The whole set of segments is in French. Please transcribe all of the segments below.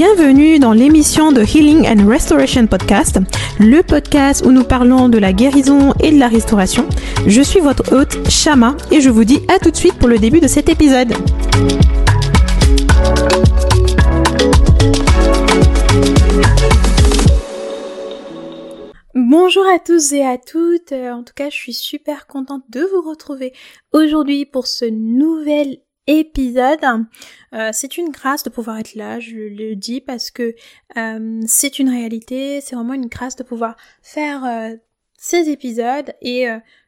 Bienvenue dans l'émission de Healing and Restoration Podcast, le podcast où nous parlons de la guérison et de la restauration. Je suis votre hôte Shama et je vous dis à tout de suite pour le début de cet épisode. Bonjour à tous et à toutes. Euh, en tout cas, je suis super contente de vous retrouver aujourd'hui pour ce nouvel épisode. Euh, c'est une grâce de pouvoir être là, je le dis parce que euh, c'est une réalité, c'est vraiment une grâce de pouvoir faire ces épisodes et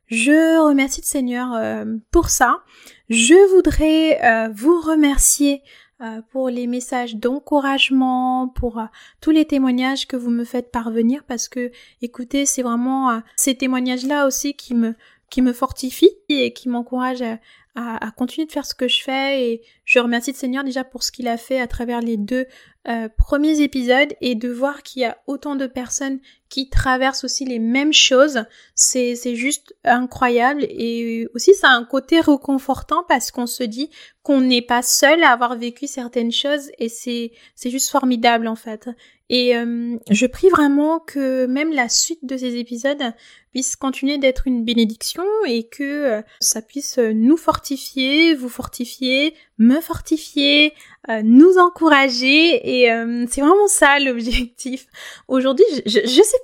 je remercie le Seigneur pour ça. Je voudrais vous remercier euh, pour les messages d'encouragement, pour euh, tous les témoignages que vous me faites parvenir parce que écoutez, c'est vraiment euh, ces témoignages-là aussi qui me qui me fortifient et qui m'encouragent à, à, continuer de faire ce que je fais et je remercie le Seigneur déjà pour ce qu'il a fait à travers les deux euh, premiers épisodes et de voir qu'il y a autant de personnes qui traversent aussi les mêmes choses, c'est, juste incroyable et aussi ça a un côté réconfortant parce qu'on se dit qu'on n'est pas seul à avoir vécu certaines choses et c'est, juste formidable en fait. Et euh, je prie vraiment que même la suite de ces épisodes puisse continuer d'être une bénédiction et que euh, ça puisse nous fortifier, vous fortifier, me fortifier, euh, nous encourager et c'est vraiment ça l'objectif. Aujourd'hui, je, je, sais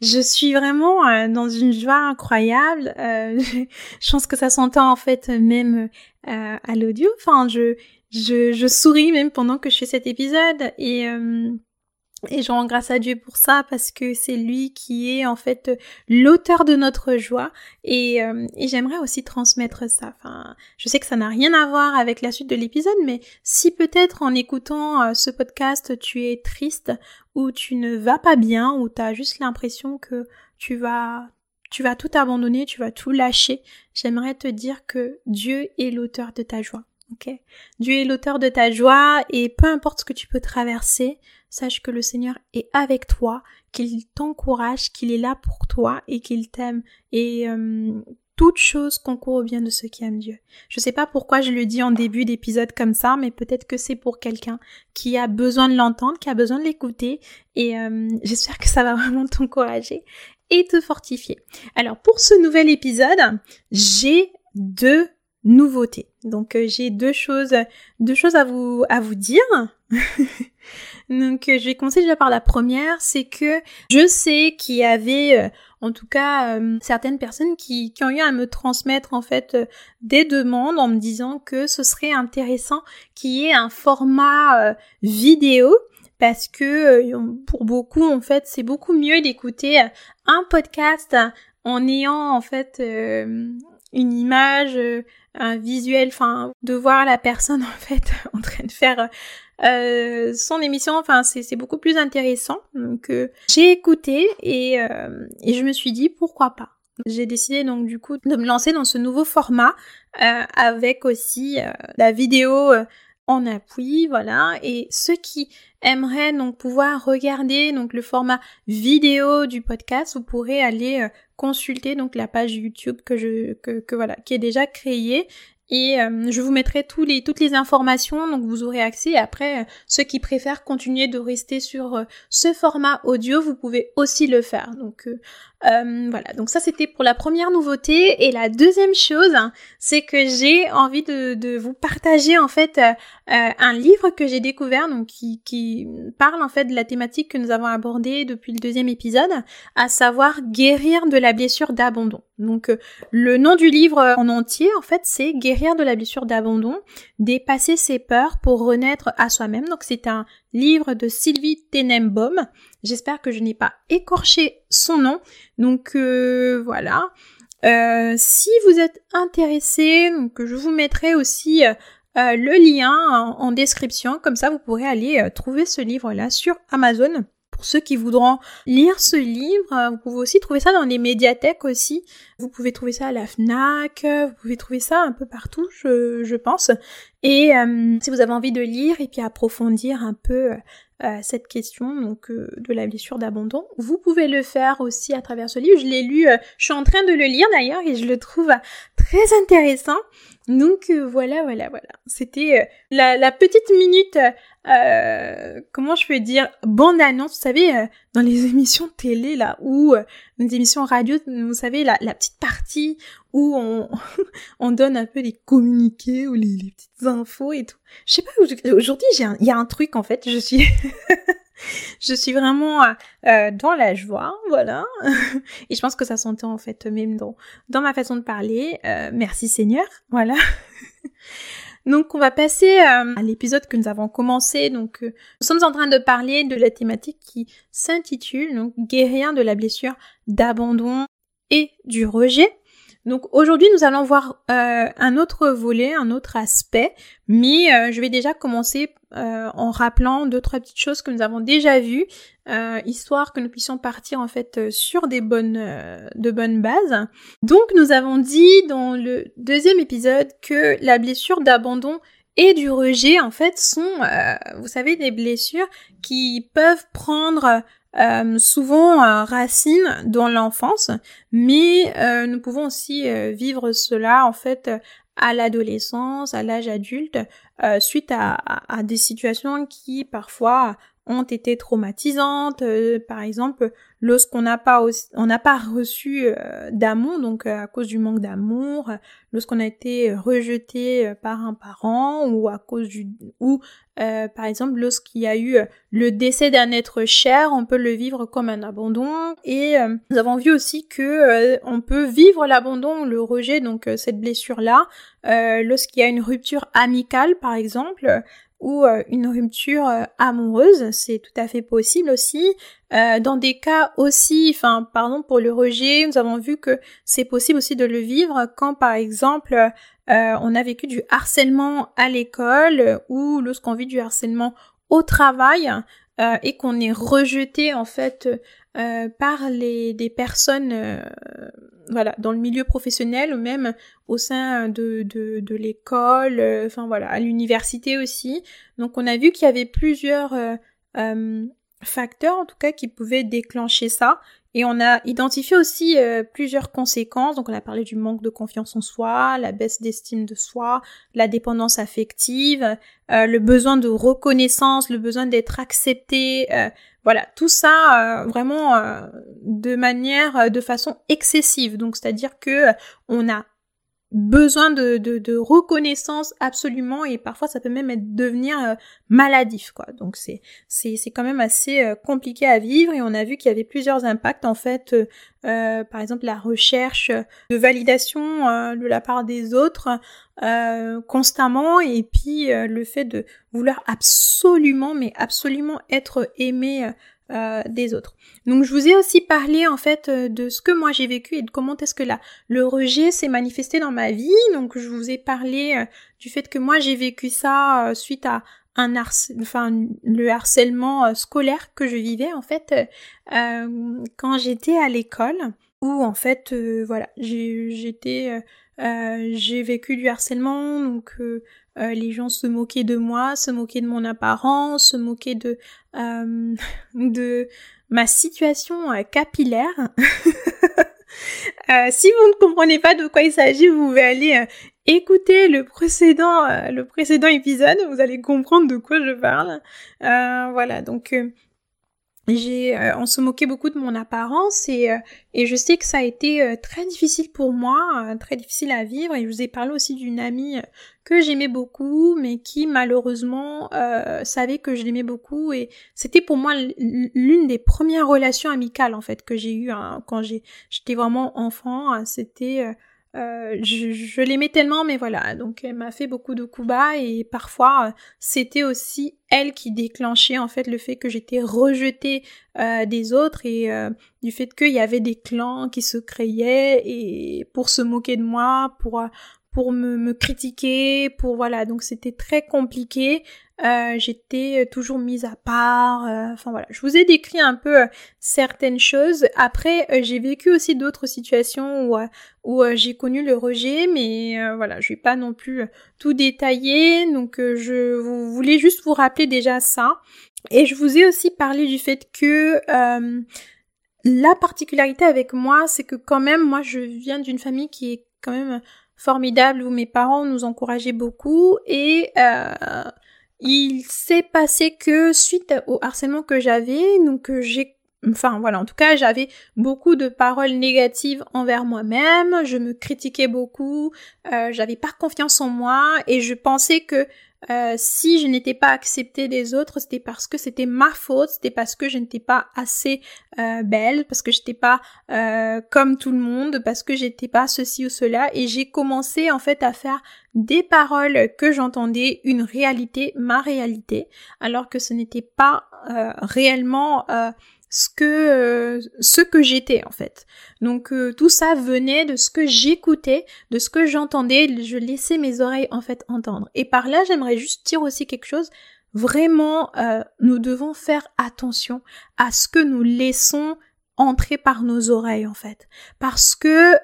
je, suis vraiment dans une joie incroyable. je, je pense que ça s'entend en fait même à l'audio. Enfin, je, souris même pendant que je fais cet épisode et je rends grâce à Dieu pour ça parce que c'est lui qui est en fait l'auteur de notre joie et, euh, j'aimerais aussi transmettre ça. Enfin, je sais que ça n'a rien à voir avec la suite de l'épisode, mais si peut-être en écoutant euh, ce podcast tu es triste ou tu ne vas pas bien ou tu as juste l'impression que tu vas tu vas tout abandonner, tu vas tout lâcher, j'aimerais te dire que Dieu est l'auteur de ta joie. Ok, Dieu est l'auteur de ta joie et peu importe ce que tu peux traverser, sache que le Seigneur est avec toi, qu'il t'encourage, qu'il est là pour toi et qu'il t'aime. Et euh, toute chose concourt au bien de ceux qui aiment Dieu. Je sais pas pourquoi je le dis en début d'épisode comme ça, mais peut-être que c'est pour quelqu'un qui a besoin de l'entendre, qui a besoin de l'écouter. Et euh, j'espère que ça va vraiment t'encourager et te fortifier. Alors pour ce nouvel épisode, j'ai deux nouveautés. Donc euh, j'ai deux choses, deux choses à vous à vous dire. Donc euh, je vais commencer déjà par la première, c'est que je sais qu'il y avait euh, en tout cas certaines personnes qui, qui, ont eu à me transmettre en fait des demandes en me disant que ce serait intéressant qu'il y ait un format vidéo parce que pour beaucoup en fait c'est beaucoup mieux d'écouter un podcast en ayant en fait une image, un visuel, enfin de voir la personne en fait en train de faire euh, son émission, enfin c'est beaucoup plus intéressant. Donc euh, j'ai écouté et, euh, et je me suis dit pourquoi pas? J'ai décidé donc du coup de me lancer dans ce nouveau format avec aussi la vidéo en appui, voilà. Et ceux qui aimeraient donc pouvoir regarder donc le format vidéo du podcast, vous pourrez aller consulter donc la page YouTube que je que, voilà qui est déjà créée et euh, je vous mettrai tous les, toutes les informations, donc vous aurez accès. Après, euh, ceux qui préfèrent continuer de rester sur euh, ce format audio, vous pouvez aussi le faire. Donc voilà, donc ça c'était pour la première nouveauté. Et la deuxième chose, c'est que j'ai envie de, de, vous partager en fait un livre que j'ai découvert, donc qui, qui parle en fait de la thématique que nous avons abordée depuis le deuxième épisode, à savoir guérir de la blessure d'abandon. Donc le nom du livre en entier, en fait, c'est guérir de la blessure d'abandon, dépasser ses peurs pour renaître à soi-même. Donc c'est un livre de Sylvie Tenenbaum. J'espère que je n'ai pas écorché son nom. Donc euh, voilà. Euh, si vous êtes intéressé, donc je vous mettrai aussi euh, le lien en, description. Comme ça, vous pourrez aller trouver ce livre-là sur Amazon. Pour ceux qui voudront lire ce livre, euh, vous pouvez aussi trouver ça dans les médiathèques aussi. Vous pouvez trouver ça à la FNAC, vous pouvez trouver ça un peu partout, je, je pense. Et euh, si vous avez envie de lire et puis approfondir un peu euh, cette question donc de la blessure d'abandon, vous pouvez le faire aussi à travers ce livre. Je l'ai lu, je suis en train de le lire d'ailleurs et je le trouve très intéressant. Donc euh, voilà, voilà, voilà. C'était euh, la, la, petite minute, euh, comment je peux dire, bande annonce. Vous savez, dans les émissions télé là, ou les émissions radio, vous savez, la, la petite partie où on, on donne un peu les communiqués ou les, les petites infos et tout. Je sais pas, aujourd'hui, il y a un truc en fait. Je suis je suis vraiment euh, dans la joie, voilà. Et je pense que ça s'entend en fait même dans, dans ma façon de parler. Euh, merci Seigneur, voilà. Donc on va passer euh, à l'épisode que nous avons commencé. Donc nous sommes en train de parler de la thématique qui s'intitule donc guérir de la blessure d'abandon et du rejet. Donc aujourd'hui, nous allons voir euh, un autre volet, un autre aspect, mais euh, je vais déjà commencer euh, en rappelant deux trois petites choses que nous avons déjà vues, histoire que nous puissions partir en fait sur des bonnes de bonnes bases. Donc nous avons dit dans le deuxième épisode que la blessure d'abandon et du rejet en fait sont, vous savez, des blessures qui peuvent prendre euh, souvent euh, racines dans l'enfance, mais euh, nous pouvons aussi vivre cela en fait à l'adolescence, à l'âge adulte, suite à, à, des situations qui parfois ont été traumatisantes. Euh, par exemple, lorsqu'on n'a pas on n'a pas reçu euh, d'amour, donc euh, à cause du manque d'amour, lorsqu'on a été rejeté par un parent ou à cause du ou par exemple lorsqu'il y a eu le décès d'un être cher, on peut le vivre comme un abandon. Et nous avons vu aussi que on peut vivre l'abandon, le rejet, donc cette blessure là, lorsqu'il y a une rupture amicale par exemple ou euh, une rupture euh, amoureuse, c'est tout à fait possible aussi. Euh, dans des cas aussi, enfin pardon pour le rejet, nous avons vu que c'est possible aussi de le vivre quand par exemple on a vécu du harcèlement à l'école ou lorsqu'on vit du harcèlement au travail et qu'on est rejeté en fait par les des personnes voilà, dans le milieu professionnel ou même au sein de, de, de l'école, euh, enfin voilà, à l'université aussi. Donc on a vu qu'il y avait plusieurs euh, euh, facteurs en tout cas qui pouvaient déclencher ça. Et on a identifié aussi plusieurs conséquences. Donc on a parlé du manque de confiance en soi, la baisse d'estime de soi, la dépendance affective, le besoin de reconnaissance, le besoin d'être accepté, voilà, tout ça euh, vraiment euh, de manière, euh, de façon excessive. Donc c'est-à-dire que on a besoin de, reconnaissance absolument et parfois ça peut même être devenir maladif quoi donc c'est c'est c'est quand même assez euh, compliqué à vivre et on a vu qu'il y avait plusieurs impacts en fait euh, par exemple la recherche de validation de la part des autres constamment et puis le fait de vouloir absolument mais absolument être aimé euh, des autres. Donc je vous ai aussi parlé en fait euh, de ce que moi j'ai vécu et de comment est-ce que là le rejet s'est manifesté dans ma vie. Donc je vous ai parlé euh, du fait que moi j'ai vécu ça suite à un enfin le harcèlement scolaire que je vivais en fait quand j'étais à l'école où en fait voilà j'étais j'ai vécu du harcèlement donc euh, les gens se moquaient de moi, se moquaient de mon apparence, se moquaient de euh, de ma situation euh, capillaire. si vous ne comprenez pas de quoi il s'agit, vous pouvez aller écouter le précédent le précédent épisode, vous allez comprendre de quoi je parle. voilà, donc j'ai euh, on se moquait beaucoup de mon apparence et, euh, et je sais que ça a été euh, très difficile pour moi, très difficile à vivre et je vous ai parlé aussi d'une amie que j'aimais beaucoup mais qui malheureusement savait que je l'aimais beaucoup et c'était pour moi l'une des premières relations amicales en fait que j'ai eues hein, quand j'étais vraiment enfant, hein, c'était euh, je, l'aimais tellement, mais voilà, donc elle m'a fait beaucoup de coups bas et parfois euh, c'était aussi elle qui déclenchait en fait le fait que j'étais rejetée euh, des autres et du fait qu'il y avait des clans qui se créaient et pour se moquer de moi, pour pour me, me critiquer, pour voilà, donc c'était très compliqué. Euh, j'étais toujours mise à part. Euh, enfin voilà, je vous ai décrit un peu euh, certaines choses. Après, j'ai vécu aussi d'autres situations où, où j'ai connu le rejet, mais voilà, je vais pas non plus tout détailler. Donc je vous voulais juste vous rappeler déjà ça. Et je vous ai aussi parlé du fait que la particularité avec moi, c'est que quand même, moi, je viens d'une famille qui est quand même formidable où mes parents nous encourageaient beaucoup et euh, il s'est passé que suite au harcèlement que j'avais, donc j'ai Enfin voilà, en tout cas, j'avais beaucoup de paroles négatives envers moi-même, je me critiquais beaucoup, euh, j'avais pas confiance en moi et je pensais que euh, si je n'étais pas acceptée des autres, c'était parce que c'était ma faute, c'était parce que je n'étais pas assez euh, belle, parce que j'étais pas euh, comme tout le monde, parce que j'étais pas ceci ou cela, et j'ai commencé en fait à faire des paroles que j'entendais une réalité, ma réalité, alors que ce n'était pas réellement ce que euh, ce que j'étais en fait. Donc euh, tout ça venait de ce que j'écoutais, de ce que j'entendais, je laissais mes oreilles en fait entendre. Et par là, j'aimerais juste dire aussi quelque chose. Vraiment, euh, nous devons faire attention à ce que nous laissons entrer par nos oreilles en fait, parce que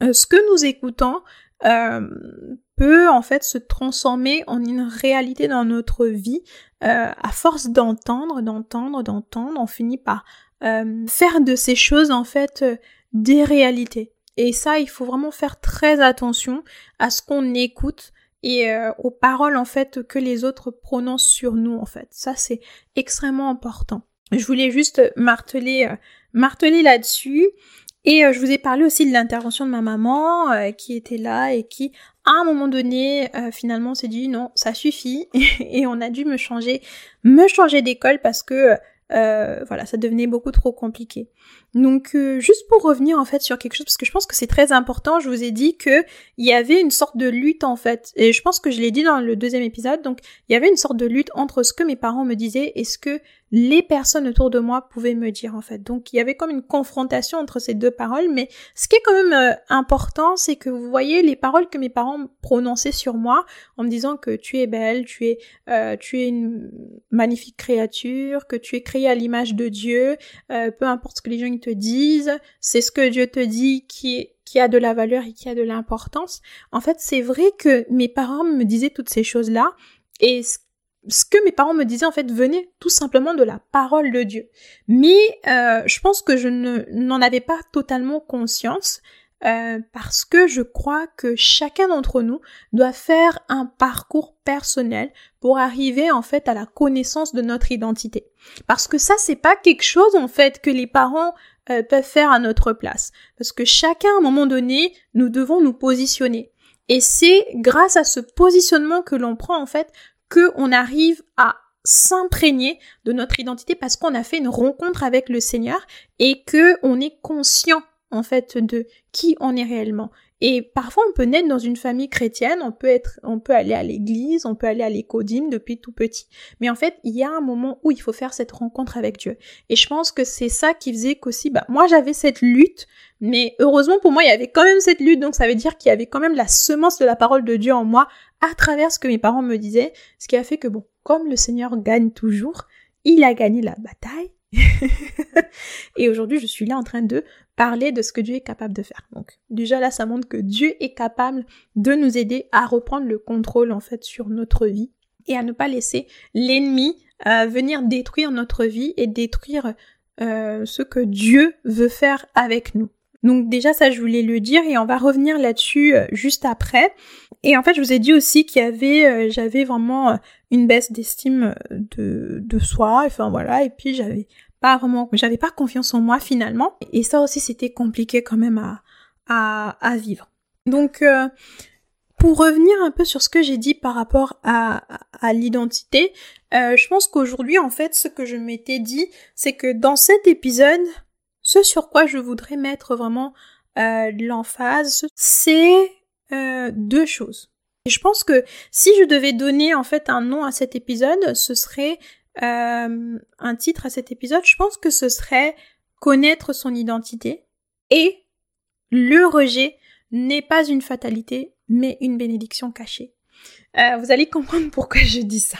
ce que nous écoutons peut en fait se transformer en une réalité dans notre vie euh, à force d'entendre, d'entendre, d'entendre, on finit par euh, faire de ces choses en fait euh, des réalités. Et ça, il faut vraiment faire très attention à ce qu'on écoute et aux paroles en fait que les autres prononcent sur nous en fait. Ça, c'est extrêmement important. Je voulais juste marteler, marteler là-dessus. Et je vous ai parlé aussi de l'intervention de ma maman qui était là et qui à un moment donné, euh, finalement, s'est dit non, ça suffit, et on a dû me changer, me changer d'école parce que euh, voilà, ça devenait beaucoup trop compliqué. Donc euh, juste pour revenir en fait sur quelque chose parce que je pense que c'est très important, je vous ai dit que il y avait une sorte de lutte en fait et je pense que je l'ai dit dans le deuxième épisode. Donc il y avait une sorte de lutte entre ce que mes parents me disaient et ce que les personnes autour de moi pouvaient me dire en fait. Donc il y avait comme une confrontation entre ces deux paroles mais ce qui est quand même euh, important, c'est que vous voyez les paroles que mes parents prononçaient sur moi en me disant que tu es belle, tu es euh, tu es une magnifique créature, que tu es créée à l'image de Dieu, peu importe ce que les gens te disent, c'est ce que Dieu te dit qui, qui a de la valeur et qui a de l'importance. En fait, c'est vrai que mes parents me disaient toutes ces choses-là et ce que mes parents me disaient en fait venait tout simplement de la parole de Dieu. Mais euh, je pense que je n'en avais pas totalement conscience euh, parce que je crois que chacun d'entre nous doit faire un parcours personnel pour arriver en fait à la connaissance de notre identité. Parce que ça c'est pas quelque chose en fait que les parents euh, peuvent faire à notre place. Parce que chacun à un moment donné, nous devons nous positionner. Et c'est grâce à ce positionnement que l'on prend en fait que on arrive à s'imprégner de notre identité parce qu'on a fait une rencontre avec le Seigneur et que on est conscient en fait de qui on est réellement. Et parfois on peut naître dans une famille chrétienne, on peut être, on peut aller à l'église, on peut aller à l'écodime depuis tout petit. Mais en fait, il y a un moment où il faut faire cette rencontre avec Dieu. Et je pense que c'est ça qui faisait qu'aussi, bah, moi j'avais cette lutte, mais heureusement pour moi il y avait quand même cette lutte, donc ça veut dire qu'il y avait quand même la semence de la parole de Dieu en moi à travers ce que mes parents me disaient, ce qui a fait que bon, comme le Seigneur gagne toujours, il a gagné la bataille, et aujourd'hui, je suis là en train de parler de ce que Dieu est capable de faire. Donc, déjà là, ça montre que Dieu est capable de nous aider à reprendre le contrôle en fait sur notre vie et à ne pas laisser l'ennemi euh, venir détruire notre vie et détruire euh, ce que Dieu veut faire avec nous. Donc déjà ça je voulais le dire et on va revenir là-dessus euh, juste après. Et en fait je vous ai dit aussi qu'il y avait j'avais vraiment une baisse d'estime de, de soi, enfin voilà, et puis j'avais pas vraiment, j'avais pas confiance en moi finalement, et ça aussi c'était compliqué quand même à, à, à vivre. Donc euh, pour revenir un peu sur ce que j'ai dit par rapport à, à, l'identité, euh, je pense qu'aujourd'hui en fait ce que je m'étais dit, c'est que dans cet épisode, ce sur quoi je voudrais mettre vraiment euh, l'emphase, c'est euh, deux choses. Et je pense que si je devais donner en fait un nom à cet épisode, ce serait euh, un titre à cet épisode. Je pense que ce serait connaître son identité et le rejet n'est pas une fatalité, mais une bénédiction cachée. Euh, vous allez comprendre pourquoi je dis ça.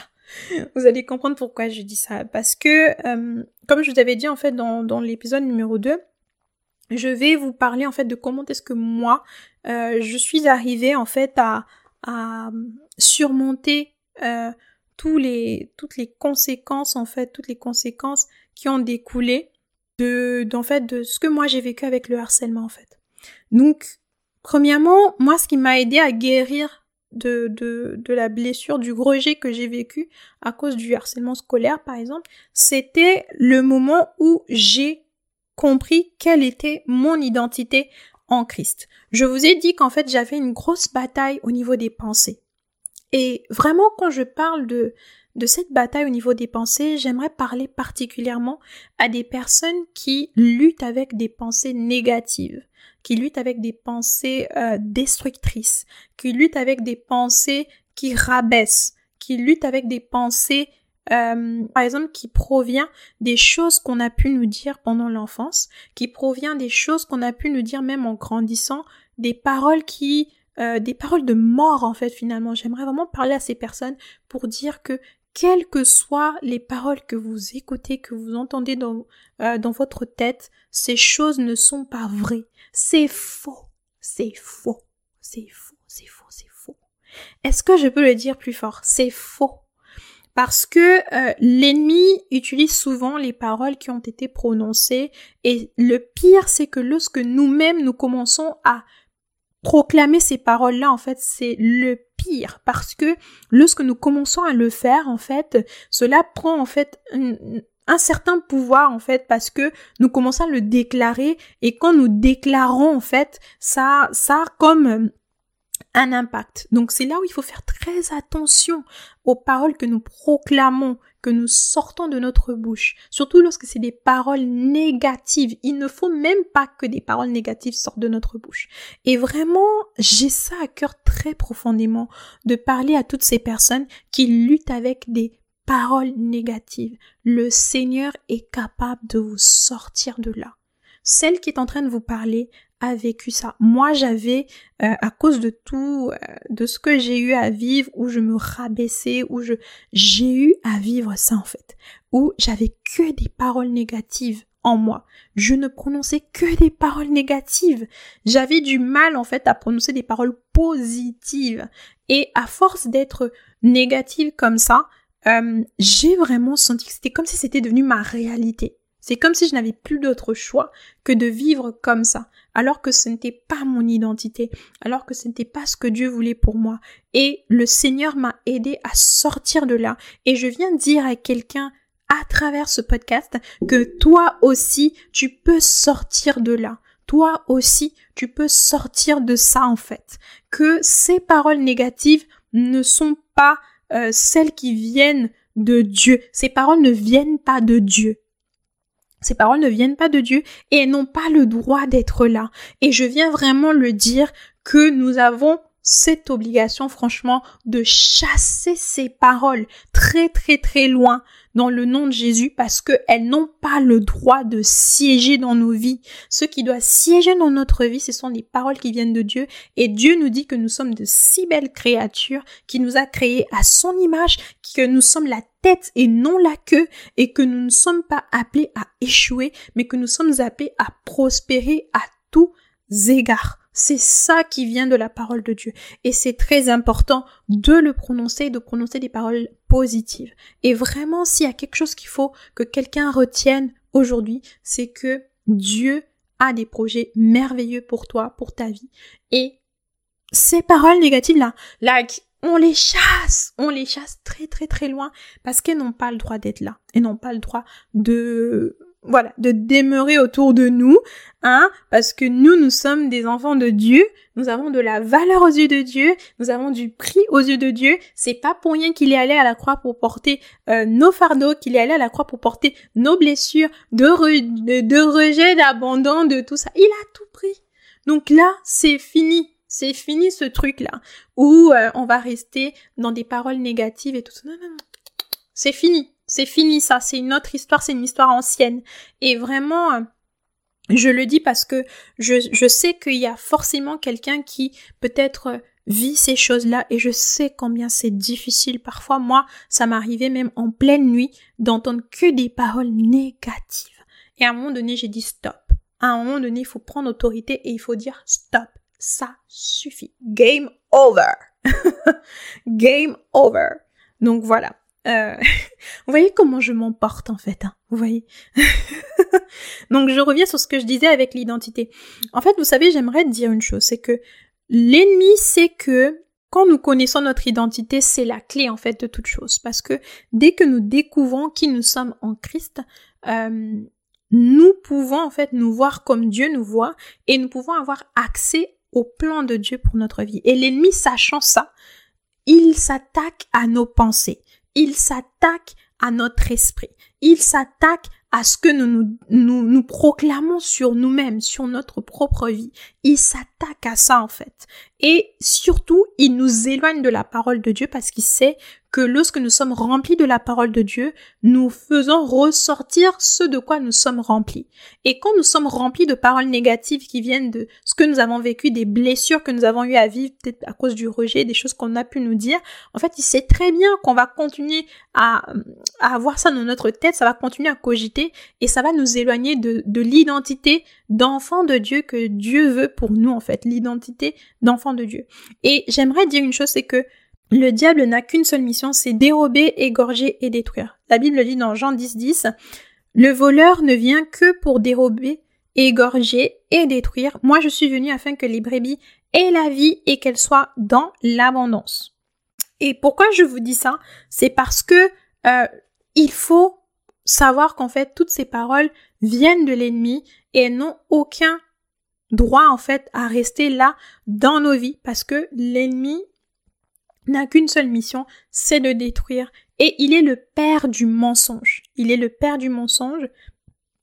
Vous allez comprendre pourquoi je dis ça. Parce que, comme je vous avais dit en fait dans, dans l'épisode numéro 2, je vais vous parler en fait de comment est-ce que moi, je suis arrivée en fait à, à surmonter euh, tous les, toutes les conséquences en fait, toutes les conséquences qui ont découlé de, d'en fait, de ce que moi j'ai vécu avec le harcèlement en fait. Donc, Premièrement, moi, ce qui m'a aidé à guérir de, de, de la blessure, du rejet que j'ai vécu à cause du harcèlement scolaire, par exemple, c'était le moment où j'ai compris quelle était mon identité Christ. Je vous ai dit qu'en fait, j'avais une grosse bataille au niveau des pensées. Et vraiment, quand je parle de, de cette bataille au niveau des pensées, j'aimerais parler particulièrement à des personnes qui luttent avec des pensées négatives, qui luttent avec des pensées euh, destructrices, qui luttent avec des pensées qui rabaissent, qui luttent avec des pensées euh, par exemple, qui provient des choses qu'on a pu nous dire pendant l'enfance, qui provient des choses qu'on a pu nous dire même en grandissant, des paroles qui, euh, des paroles de mort en fait finalement. J'aimerais vraiment parler à ces personnes pour dire que quelles que soient les paroles que vous écoutez, que vous entendez dans, euh, dans votre tête, ces choses ne sont pas vraies. C'est faux. C'est faux. C'est faux. C'est faux. C'est faux. Est-ce que je peux le dire plus fort? C'est faux. Parce que euh, l'ennemi utilise souvent les paroles qui ont été prononcées et le pire c'est que lorsque nous-mêmes nous commençons à proclamer ces paroles-là, en fait, c'est le pire. Parce que lorsque nous commençons à le faire, en fait, cela prend en fait un, certain pouvoir en fait parce que nous commençons à le déclarer et quand nous déclarons en fait ça ça comme un impact. Donc c'est là où il faut faire très attention aux paroles que nous proclamons, que nous sortons de notre bouche. Surtout lorsque c'est des paroles négatives. Il ne faut même pas que des paroles négatives sortent de notre bouche. Et vraiment, j'ai ça à cœur très profondément de parler à toutes ces personnes qui luttent avec des paroles négatives. Le Seigneur est capable de vous sortir de là. Celle qui est en train de vous parler a vécu ça. Moi, j'avais, euh, à cause de tout, euh, de ce que j'ai eu à vivre, où je me rabaissais, où je, j'ai eu à vivre ça en fait, où j'avais que des paroles négatives en moi. Je ne prononçais que des paroles négatives. J'avais du mal en fait à prononcer des paroles positives. Et à force d'être négative comme ça, euh, j'ai vraiment senti que c'était comme si c'était devenu ma réalité. C'est comme si je n'avais plus d'autre choix que de vivre comme ça, alors que ce n'était pas mon identité, alors que ce n'était pas ce que Dieu voulait pour moi. Et le Seigneur m'a aidé à sortir de là. Et je viens dire à quelqu'un à travers ce podcast que toi aussi, tu peux sortir de là. Toi aussi, tu peux sortir de ça en fait. Que ces paroles négatives ne sont pas euh, celles qui viennent de Dieu. Ces paroles ne viennent pas de Dieu. Ces paroles ne viennent pas de Dieu et elles n'ont pas le droit d'être là. Et je viens vraiment le dire que nous avons cette obligation franchement de chasser ces paroles très très très loin dans le nom de Jésus parce qu'elles n'ont pas le droit de siéger dans nos vies. Ce qui doit siéger dans notre vie, ce sont des paroles qui viennent de Dieu et Dieu nous dit que nous sommes de si belles créatures, qui nous a créés à son image, que nous sommes la tête et non la queue et que nous ne sommes pas appelés à échouer, mais que nous sommes appelés à prospérer à tous égards. C'est ça qui vient de la parole de Dieu. Et c'est très important de le prononcer, de prononcer des paroles positives. Et vraiment, s'il y a quelque chose qu'il faut que quelqu'un retienne aujourd'hui, c'est que Dieu a des projets merveilleux pour toi, pour ta vie. Et ces paroles négatives là, like, on les chasse, on les chasse très très très loin parce qu'elles n'ont pas le droit d'être là. Elles n'ont pas le droit de voilà, de demeurer autour de nous, hein, parce que nous, nous sommes des enfants de Dieu, nous avons de la valeur aux yeux de Dieu, nous avons du prix aux yeux de Dieu. C'est pas pour rien qu'il est allé à la croix pour porter euh, nos fardeaux, qu'il est allé à la croix pour porter nos blessures, de, de, rejet, d'abandon, de tout ça. Il a tout pris. Donc là, c'est fini. C'est fini ce truc-là où euh, on va rester dans des paroles négatives et tout ça. Non, non, non. C'est fini. C'est fini ça, c'est une autre histoire, c'est une histoire ancienne. Et vraiment, euh, je le dis parce que je, je sais qu'il y a forcément quelqu'un qui peut-être euh, vit ces choses-là et je sais combien c'est difficile. Parfois, moi, ça m'arrivait même en pleine nuit d'entendre que des paroles négatives. Et à un moment donné, j'ai dit stop. À un moment donné, il faut prendre autorité et il faut dire stop. Ça suffit. Game over. Game over. Donc voilà. Euh, vous voyez comment je m'emporte en fait, hein vous voyez Donc je reviens sur ce que je disais avec l'identité. En fait, vous savez, j'aimerais dire une chose, c'est que l'ennemi sait que quand nous connaissons notre identité, c'est la clé en fait de toute chose. Parce que dès que nous découvrons qui nous sommes en Christ, euh, nous pouvons en fait nous voir comme Dieu nous voit et nous pouvons avoir accès au plan de Dieu pour notre vie. Et l'ennemi, sachant ça, il s'attaque à nos pensées, il s'attaque à notre esprit, il s'attaque à ce que nous nous, nous, proclamons sur nous-mêmes, sur notre propre vie. Il s'attaque à ça en fait. Et surtout, il nous éloigne de la parole de Dieu parce qu'il sait que lorsque nous sommes remplis de la parole de Dieu, nous faisons ressortir ce de quoi nous sommes remplis. Et quand nous sommes remplis de paroles négatives qui viennent de ce que nous avons vécu, des blessures que nous avons eu à vivre, peut-être à cause du rejet, des choses qu'on a pu nous dire, en fait, il sait très bien qu'on va continuer à, à avoir ça dans notre tête, ça va continuer à cogiter et ça va nous éloigner de, de l'identité d'enfant de Dieu que Dieu veut pour nous, en fait, l'identité d'enfant de Dieu. Et j'aimerais dire une chose, c'est que le diable n'a qu'une seule mission, c'est dérober, égorger et détruire. La Bible dit dans Jean 10, 10, le voleur ne vient que pour dérober, égorger et détruire. Moi, je suis venu afin que les brebis aient la vie et qu'elles soient dans l'abondance. Et pourquoi je vous dis ça? C'est parce que euh, il faut savoir qu'en fait, toutes ces paroles viennent de l'ennemi et n'ont aucun droit en fait à rester là dans nos vies parce que l'ennemi n'a qu'une seule mission, c'est de détruire. Et il est le père du mensonge. Il est le père du mensonge.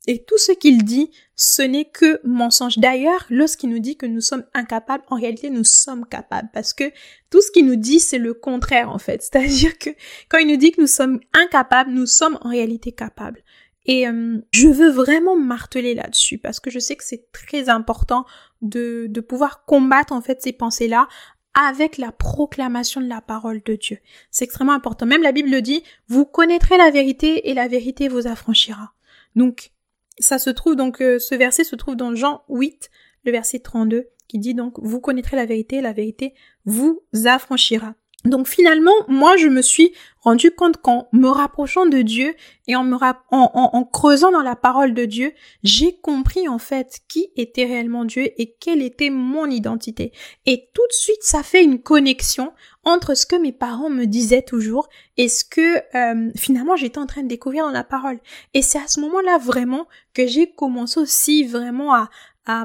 Et tout ce qu'il dit, ce n'est que mensonge. D'ailleurs, lorsqu'il nous dit que nous sommes incapables, en réalité, nous sommes capables. Parce que tout ce qu'il nous dit, c'est le contraire, en fait. C'est-à-dire que quand il nous dit que nous sommes incapables, nous sommes en réalité capables. Et euh, je veux vraiment marteler là-dessus parce que je sais que c'est très important de, de pouvoir combattre en fait ces pensées-là avec la proclamation de la parole de Dieu. C'est extrêmement important. Même la Bible le dit, vous connaîtrez la vérité et la vérité vous affranchira. Donc, ça se trouve, donc, euh, ce verset se trouve dans Jean 8, le verset 32, qui dit donc, vous connaîtrez la vérité et la vérité vous affranchira. Donc finalement, moi, je me suis rendu compte qu'en me rapprochant de Dieu et en me en, creusant dans la parole de Dieu, j'ai compris en fait qui était réellement Dieu et quelle était mon identité. Et tout de suite, ça fait une connexion entre ce que mes parents me disaient toujours et ce que euh, finalement j'étais en train de découvrir dans la parole. Et c'est à ce moment-là vraiment que j'ai commencé aussi vraiment à, à,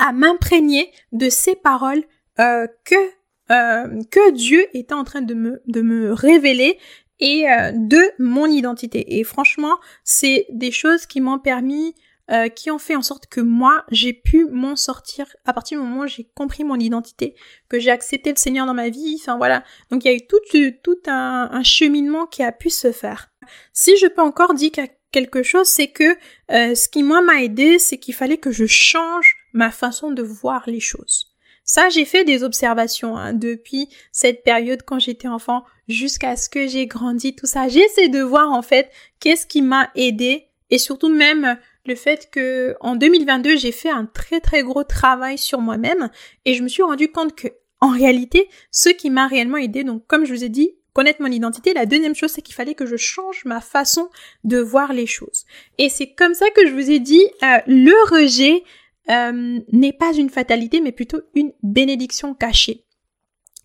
à m'imprégner de ces paroles euh, que euh, que Dieu était en train de me, de me révéler et euh, de mon identité. Et franchement, c'est des choses qui m'ont permis, euh, qui ont fait en sorte que moi, j'ai pu m'en sortir à partir du moment où j'ai compris mon identité, que j'ai accepté le Seigneur dans ma vie. Enfin voilà. Donc il y a eu tout, tout un, un cheminement qui a pu se faire. Si je peux encore dire quelque chose, c'est que ce qui moi m'a aidé, c'est qu'il fallait que je change ma façon de voir les choses. Ça, j'ai fait des observations hein, depuis cette période quand j'étais enfant jusqu'à ce que j'ai grandi, tout ça. J'essaie de voir en fait qu'est-ce qui m'a aidé et surtout même le fait que en 2022 j'ai fait un très très gros travail sur moi-même et je me suis rendu compte que en réalité ce qui m'a réellement aidé donc comme je vous ai dit connaître mon identité la deuxième chose c'est qu'il fallait que je change ma façon de voir les choses et c'est comme ça que je vous ai dit euh, le rejet euh, n'est pas une fatalité, mais plutôt une bénédiction cachée.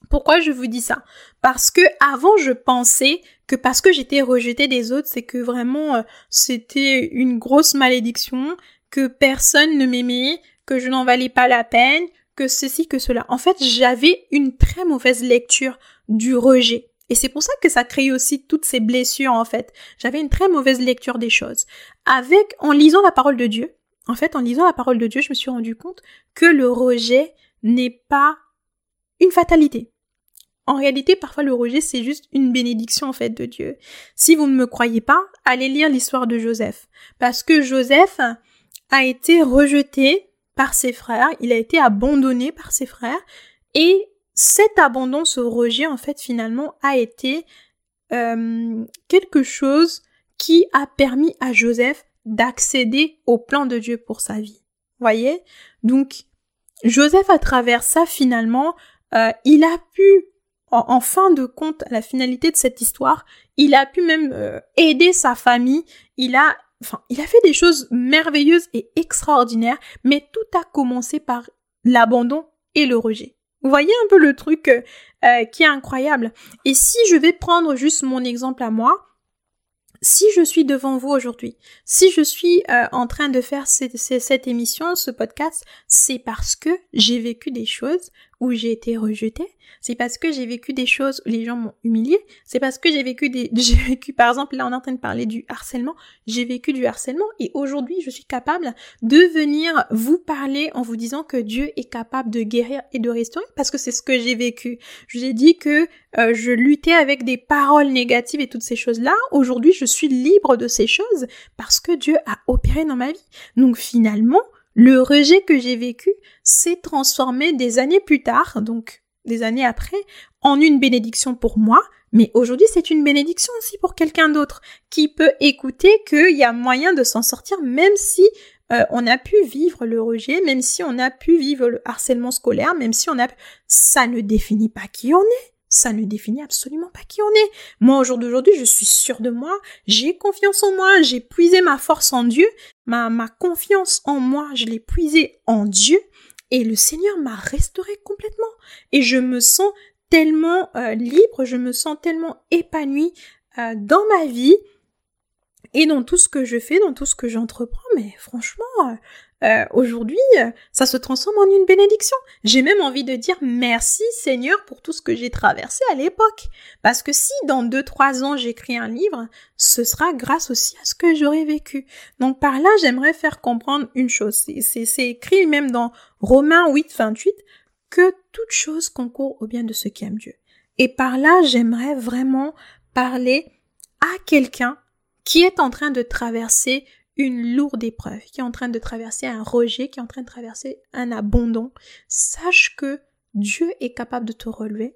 Pourquoi je vous dis ça? Parce que avant je pensais que parce que j'étais rejetée des autres, c'est que vraiment euh, c'était une grosse malédiction, que personne ne m'aimait, que je n'en valais pas la peine, que ceci, que cela. En fait, j'avais une très mauvaise lecture du rejet. Et c'est pour ça que ça crée aussi toutes ces blessures, en fait. J'avais une très mauvaise lecture des choses. Avec, en lisant la parole de Dieu, en fait, en lisant la parole de Dieu, je me suis rendu compte que le rejet n'est pas une fatalité. En réalité, parfois le rejet, c'est juste une bénédiction en fait de Dieu. Si vous ne me croyez pas, allez lire l'histoire de Joseph. Parce que Joseph a été rejeté par ses frères, il a été abandonné par ses frères, et cet abandon, ce rejet, en fait, finalement, a été euh, quelque chose qui a permis à Joseph d'accéder au plan de Dieu pour sa vie. Voyez? Donc, Joseph, à travers ça, finalement, euh, il a pu, en, fin de compte, à la finalité de cette histoire, il a pu même euh, aider sa famille, il a enfin, il a fait des choses merveilleuses et extraordinaires, mais tout a commencé par l'abandon et le rejet. Vous voyez un peu le truc euh, euh, qui est incroyable. Et si je vais prendre juste mon exemple à moi, si je suis devant vous aujourd'hui, si je suis euh, en train de faire cette émission, ce podcast, c'est parce que j'ai vécu des choses où j'ai été rejetée, c'est parce que j'ai vécu des choses où les gens m'ont humilié, c'est parce que j'ai vécu des, j'ai vécu, par exemple, là on est en train de parler du harcèlement, j'ai vécu du harcèlement et aujourd'hui je suis capable de venir vous parler en vous disant que Dieu est capable de guérir et de restaurer parce que c'est ce que j'ai vécu. Je vous ai dit que euh, je luttais avec des paroles négatives et toutes ces choses-là. Aujourd'hui je suis libre de ces choses parce que Dieu a opéré dans ma vie. Donc finalement, le rejet que j'ai vécu s'est transformé des années plus tard, donc des années après, en une bénédiction pour moi, mais aujourd'hui c'est une bénédiction aussi pour quelqu'un d'autre qui peut écouter qu'il y a moyen de s'en sortir même si euh, on a pu vivre le rejet, même si on a pu vivre le harcèlement scolaire, même si on a... Ça ne définit pas qui on est ça ne définit absolument pas qui on est. Moi, au jour d'aujourd'hui, je suis sûre de moi, j'ai confiance en moi, j'ai puisé ma force en Dieu, ma, ma confiance en moi, je l'ai puisée en Dieu, et le Seigneur m'a restauré complètement. Et je me sens tellement euh, libre, je me sens tellement épanouie euh, dans ma vie et dans tout ce que je fais, dans tout ce que j'entreprends. Mais franchement, euh, euh, aujourd'hui, ça se transforme en une bénédiction. J'ai même envie de dire merci Seigneur pour tout ce que j'ai traversé à l'époque. Parce que si dans deux, trois ans j'écris un livre, ce sera grâce aussi à ce que j'aurais vécu. Donc par là, j'aimerais faire comprendre une chose. C'est écrit même dans Romains 8, 28 que toute chose concourt au bien de ceux qui aiment Dieu. Et par là, j'aimerais vraiment parler à quelqu'un qui est en train de traverser une lourde épreuve, qui est en train de traverser un rejet, qui est en train de traverser un abandon, sache que Dieu est capable de te relever.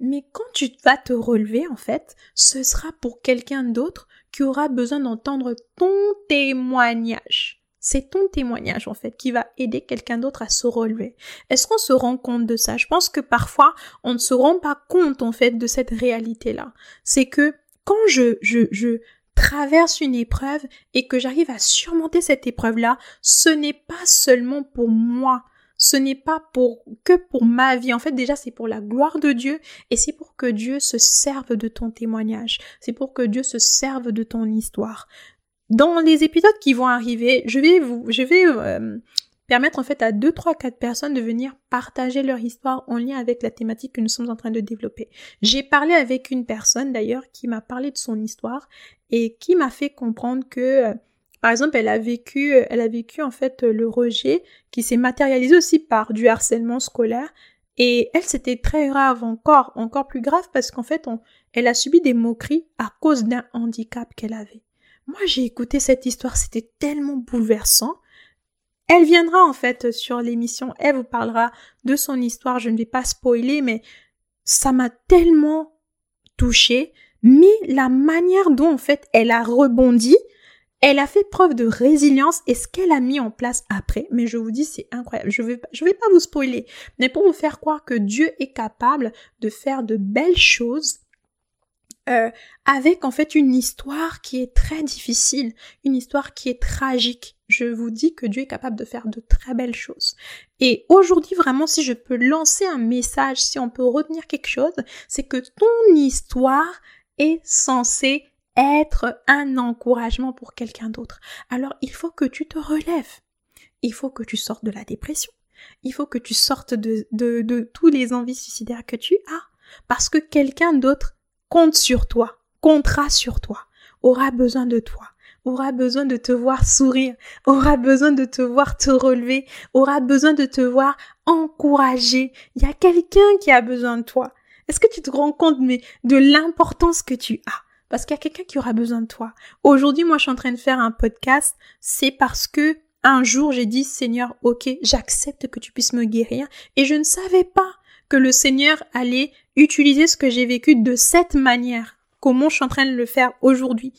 Mais quand tu vas te relever, en fait, ce sera pour quelqu'un d'autre qui aura besoin d'entendre ton témoignage. C'est ton témoignage, en fait, qui va aider quelqu'un d'autre à se relever. Est-ce qu'on se rend compte de ça? Je pense que parfois, on ne se rend pas compte, en fait, de cette réalité-là. C'est que quand je, je, je, traverse une épreuve et que j'arrive à surmonter cette épreuve-là, ce n'est pas seulement pour moi, ce n'est pas pour que pour ma vie. En fait, déjà, c'est pour la gloire de Dieu et c'est pour que Dieu se serve de ton témoignage. C'est pour que Dieu se serve de ton histoire. Dans les épisodes qui vont arriver, je vais vous, je vais euh, permettre en fait à deux, trois, quatre personnes de venir partager leur histoire en lien avec la thématique que nous sommes en train de développer. J'ai parlé avec une personne d'ailleurs qui m'a parlé de son histoire et qui m'a fait comprendre que euh, par exemple, elle a vécu, elle a vécu en fait le rejet qui s'est matérialisé aussi par du harcèlement scolaire. Et elle, c'était très grave encore, encore plus grave parce qu'en fait, on, elle a subi des moqueries à cause d'un handicap qu'elle avait. Moi, j'ai écouté cette histoire, c'était tellement bouleversant. Elle viendra en fait sur l'émission, elle vous parlera de son histoire, je ne vais pas spoiler, mais ça m'a tellement touchée, mais la manière dont en fait elle a rebondi, elle a fait preuve de résilience et ce qu'elle a mis en place après, mais je vous dis c'est incroyable. Je vais je vais pas vous spoiler, mais pour vous faire croire que Dieu est capable de faire de belles choses euh, avec en fait une histoire qui est très difficile, une histoire qui est tragique. Je vous dis que Dieu est capable de faire de très belles choses. Et aujourd'hui, vraiment, si je peux lancer un message, si on peut retenir quelque chose, c'est que ton histoire est censée être un encouragement pour quelqu'un d'autre. Alors, il faut que tu te relèves. Il faut que tu sortes de la dépression. Il faut que tu sortes de, de, tous les envies suicidaires que tu as. Parce que quelqu'un d'autre compte sur toi, comptera sur toi, aura besoin de toi, aura besoin de te voir sourire, aura besoin de te voir te relever, aura besoin de te voir encourager. Il y a quelqu'un qui a besoin de toi. Est-ce que tu te rends compte mais de l'importance que tu as? Parce qu'il y a quelqu'un qui aura besoin de toi. Aujourd'hui, moi, je suis en train de faire un podcast. C'est parce que un jour, j'ai dit, Seigneur, ok, j'accepte que tu puisses me guérir. Et je ne savais pas que le Seigneur allait utiliser ce que j'ai vécu de cette manière. Comment je suis en train de le faire aujourd'hui?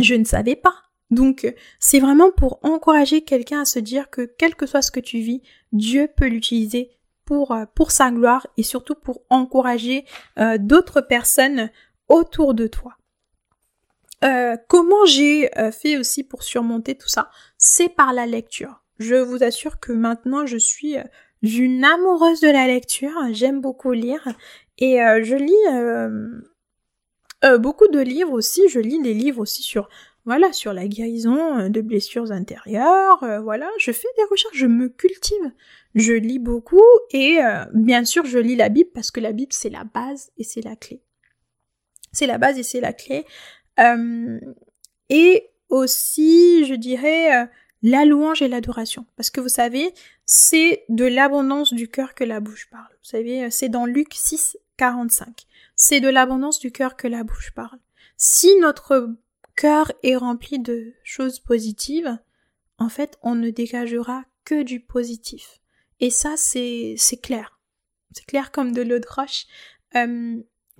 Je ne savais pas. Donc, c'est vraiment pour encourager quelqu'un à se dire que quel que soit ce que tu vis, Dieu peut l'utiliser pour, euh, pour sa gloire et surtout pour encourager euh, d'autres personnes autour de toi. Euh, comment j'ai euh, fait aussi pour surmonter tout ça? C'est par la lecture. Je vous assure que maintenant je suis euh, une amoureuse de la lecture. J'aime beaucoup lire et je lis beaucoup de livres aussi. Je lis des livres aussi sur voilà sur la guérison de blessures intérieures. voilà, je fais des recherches, je me cultive. Je lis beaucoup et bien sûr je lis la Bible parce que la Bible c'est la base et c'est la clé. C'est la base et c'est la clé. Euh, et aussi, je dirais, euh, la louange et l'adoration. Parce que vous savez, c'est de l'abondance du cœur que la bouche parle. Vous savez, euh, c'est dans Luc 6, 45. C'est de l'abondance du cœur que la bouche parle. Si notre cœur est rempli de choses positives, en fait, on ne dégagera que du positif. Et ça, c'est, c'est clair. C'est clair comme de l'eau de roche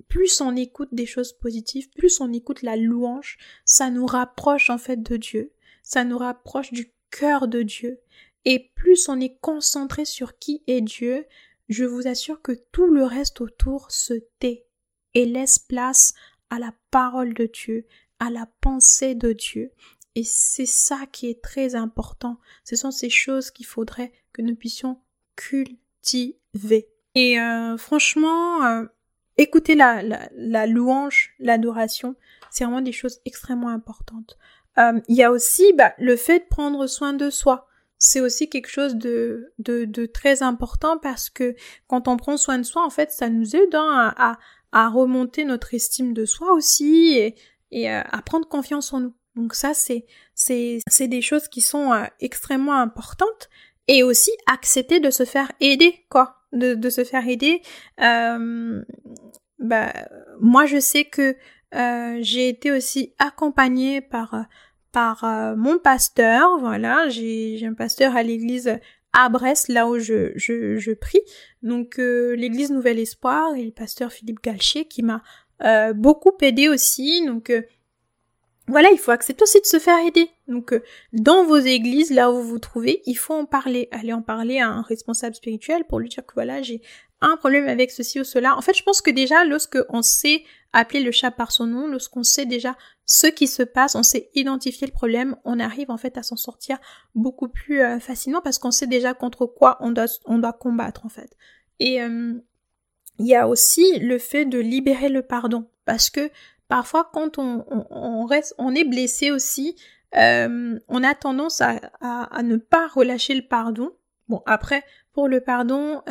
plus on écoute des choses positives, plus on écoute la louange, ça nous rapproche en fait de Dieu, ça nous rapproche du cœur de Dieu. Et plus on est concentré sur qui est Dieu, je vous assure que tout le reste autour se tait et laisse place à la parole de Dieu, à la pensée de Dieu. Et c'est ça qui est très important. Ce sont ces choses qu'il faudrait que nous puissions cultiver. Et euh, franchement, euh, écouter la, la, louange, l'adoration, c'est vraiment des choses extrêmement importantes. Euh, il y a aussi bah, le fait de prendre soin de soi. C'est aussi quelque chose de, de, de, très important parce que quand on prend soin de soi, en fait, ça nous aide hein, à, à, remonter notre estime de soi aussi et, et euh, à prendre confiance en nous. Donc ça, c'est, c'est, c'est des choses qui sont euh, extrêmement importantes et aussi accepter de se faire aider, quoi de, se faire aider. Euh, bah, moi, je sais que euh, j'ai été aussi accompagnée par par euh, mon pasteur. Voilà, j'ai un pasteur à l'église à Brest, là où je, je, je prie. Donc l'église Nouvel Espoir et le pasteur Philippe Galcher qui m'a beaucoup aidé aussi. Donc voilà, il faut accepter aussi de se faire aider. Donc, euh, dans vos églises, là où vous vous trouvez, il faut en parler. Allez en parler à un responsable spirituel pour lui dire que voilà, j'ai un problème avec ceci ou cela. En fait, je pense que déjà, lorsque on sait appeler le chat par son nom, lorsqu'on sait déjà ce qui se passe, on sait identifier le problème, on arrive en fait à s'en sortir beaucoup plus euh, facilement parce qu'on sait déjà contre quoi on doit, combattre en fait. Et euh, il y a aussi le fait de libérer le pardon parce que parfois quand on, reste, on est blessé aussi, euh, on a tendance à, ne pas relâcher le pardon. Bon, après, pour le pardon,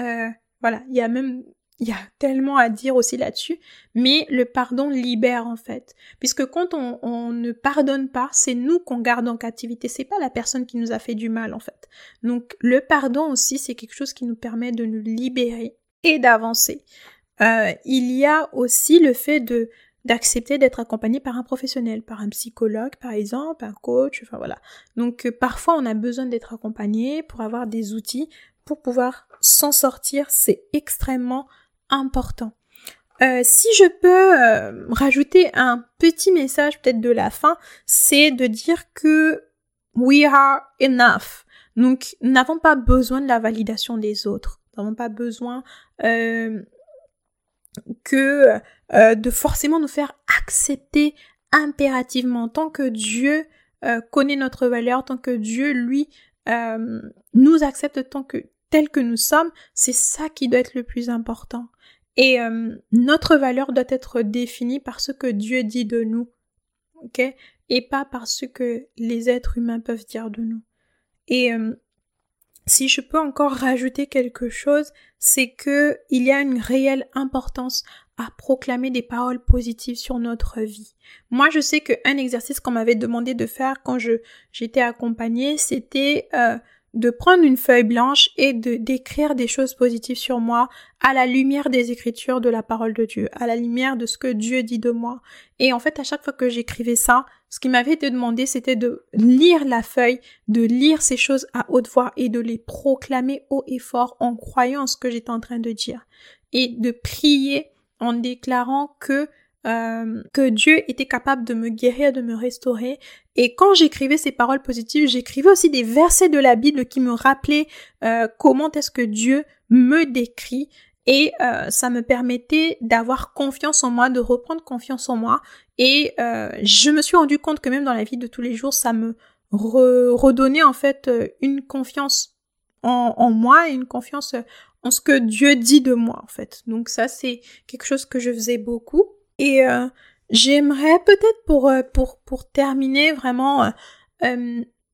voilà, il y a même, il y a tellement à dire aussi là-dessus, mais le pardon libère en fait, puisque quand on, ne pardonne pas, c'est nous qu'on garde en captivité, c'est pas la personne qui nous a fait du mal en fait. Donc le pardon aussi, c'est quelque chose qui nous permet de nous libérer et d'avancer. Euh, il y a aussi le fait de d'accepter d'être accompagné par un professionnel, par un psychologue par exemple, un coach, enfin voilà. Donc euh, parfois on a besoin d'être accompagné pour avoir des outils pour pouvoir s'en sortir, c'est extrêmement important. Euh, si je peux euh, rajouter un petit message peut-être de la fin, c'est de dire que we are enough. Donc, n'avons pas besoin de la validation des autres. N'avons pas besoin euh, que euh, de forcément nous faire accepter impérativement tant que Dieu euh, connaît notre valeur, tant que Dieu lui euh, nous accepte tant que tel que nous sommes, c'est ça qui doit être le plus important. Et notre valeur doit être définie par ce que Dieu dit de nous, ok, et pas par ce que les êtres humains peuvent dire de nous. Et si je peux encore rajouter quelque chose, c'est que il y a une réelle importance à proclamer des paroles positives sur notre vie. Moi, je sais qu'un exercice qu'on m'avait demandé de faire quand je j'étais accompagnée, c'était euh, de prendre une feuille blanche et de d'écrire des choses positives sur moi à la lumière des écritures de la parole de Dieu, à la lumière de ce que Dieu dit de moi. Et en fait, à chaque fois que j'écrivais ça, ce qui m'avait été demandé, c'était de lire la feuille, de lire ces choses à haute voix et de les proclamer haut et fort en croyant ce que j'étais en train de dire. Et de prier en déclarant que euh, que Dieu était capable de me guérir, de me restaurer. Et quand j'écrivais ces paroles positives, j'écrivais aussi des versets de la Bible qui me rappelaient euh, comment est-ce que Dieu me décrit. Et euh, ça me permettait d'avoir confiance en moi, de reprendre confiance en moi Et euh, je me suis rendu compte que même dans la vie de tous les jours, ça me redonnait en fait euh, une confiance en, en moi et une confiance en ce que Dieu dit de moi en fait. Donc ça c'est quelque chose que je faisais beaucoup. Et euh, j'aimerais peut-être pour, pour terminer vraiment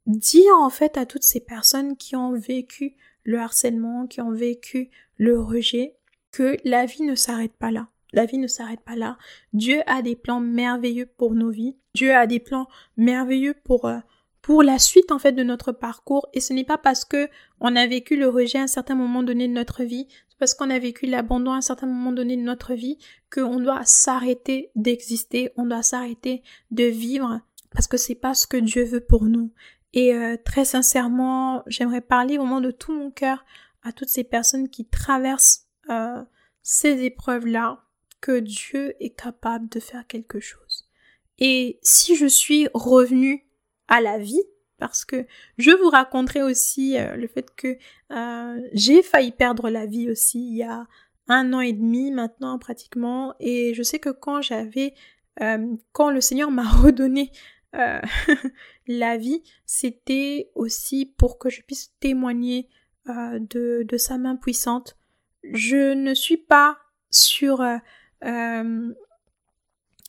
dire en fait à toutes ces personnes qui ont vécu le harcèlement, qui ont vécu le rejet, que la vie ne s'arrête pas là. La vie ne s'arrête pas là. Dieu a des plans merveilleux pour nos vies. Dieu a des plans merveilleux pour euh, pour la suite en fait de notre parcours et ce n'est pas parce que on a vécu le rejet à un certain moment donné de notre vie, parce qu'on a vécu l'abandon à un certain moment donné de notre vie qu'on doit s'arrêter d'exister, on doit s'arrêter de vivre parce que c'est pas ce que Dieu veut pour nous. Et euh, très sincèrement, j'aimerais parler vraiment de tout mon cœur à toutes ces personnes qui traversent euh, ces épreuves-là, que Dieu est capable de faire quelque chose. Et si je suis revenue à la vie, parce que je vous raconterai aussi euh, le fait que j'ai failli perdre la vie aussi il y a un an et demi maintenant pratiquement, et je sais que quand j'avais, quand le Seigneur m'a redonné euh, la vie, c'était aussi pour que je puisse témoigner euh, de, de, sa main puissante. Je ne suis pas sur... Euh,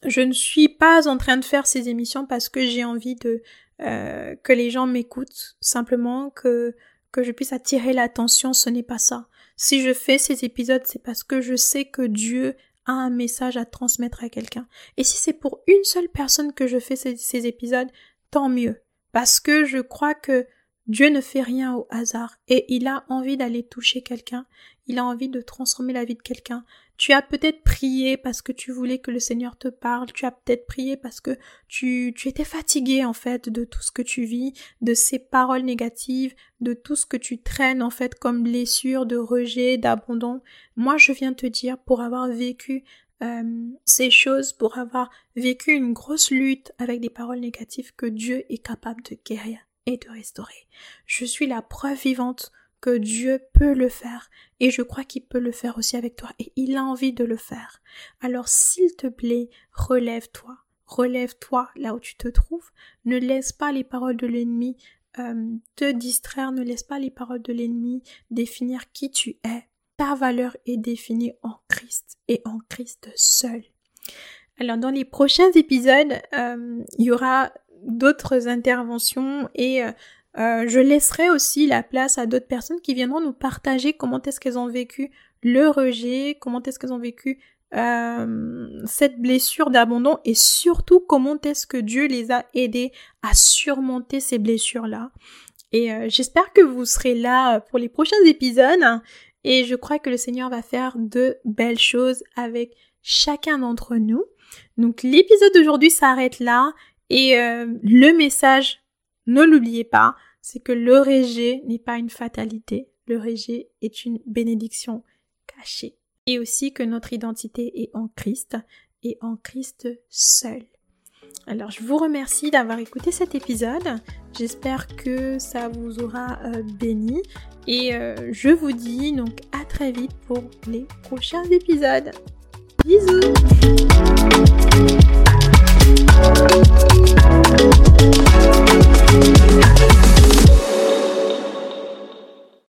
je ne suis pas en train de faire ces émissions parce que j'ai envie de que les gens m'écoutent, simplement que que je puisse attirer l'attention, ce n'est pas ça. Si je fais ces épisodes, c'est parce que je sais que Dieu un message à transmettre à quelqu'un. Et si c'est pour une seule personne que je fais ces, épisodes, tant mieux. Parce que je crois que Dieu ne fait rien au hasard et il a envie d'aller toucher quelqu'un, il a envie de transformer la vie de quelqu'un. Tu as peut-être prié parce que tu voulais que le Seigneur te parle, tu as peut-être prié parce que tu, tu étais fatigué en fait de tout ce que tu vis, de ces paroles négatives, de tout ce que tu traînes en fait comme blessure, de rejet, d'abandon. Moi je viens te dire pour avoir vécu euh, ces choses, pour avoir vécu une grosse lutte avec des paroles négatives que Dieu est capable de guérir et de restaurer. Je suis la preuve vivante que Dieu peut le faire et je crois qu'il peut le faire aussi avec toi et il a envie de le faire. Alors s'il te plaît, relève-toi, relève-toi là où tu te trouves, ne laisse pas les paroles de l'ennemi euh, te distraire, ne laisse pas les paroles de l'ennemi définir qui tu es. Ta valeur est définie en Christ et en Christ seul. Alors dans les prochains épisodes, euh, il y aura d'autres interventions et euh, euh, je laisserai aussi la place à d'autres personnes qui viendront nous partager comment est-ce qu'elles ont vécu le rejet, comment est-ce qu'elles ont vécu euh, cette blessure d'abandon et surtout comment est-ce que Dieu les a aidées à surmonter ces blessures-là. Et j'espère que vous serez là pour les prochains épisodes et je crois que le Seigneur va faire de belles choses avec chacun d'entre nous. Donc l'épisode d'aujourd'hui s'arrête là et euh, le message, ne l'oubliez pas, c'est que le régé n'est pas une fatalité. Le régé est une bénédiction cachée. Et aussi que notre identité est en Christ et en Christ seul. Alors je vous remercie d'avoir écouté cet épisode. J'espère que ça vous aura euh, béni. Et euh, je vous dis donc à très vite pour les prochains épisodes. Bisous Thank you.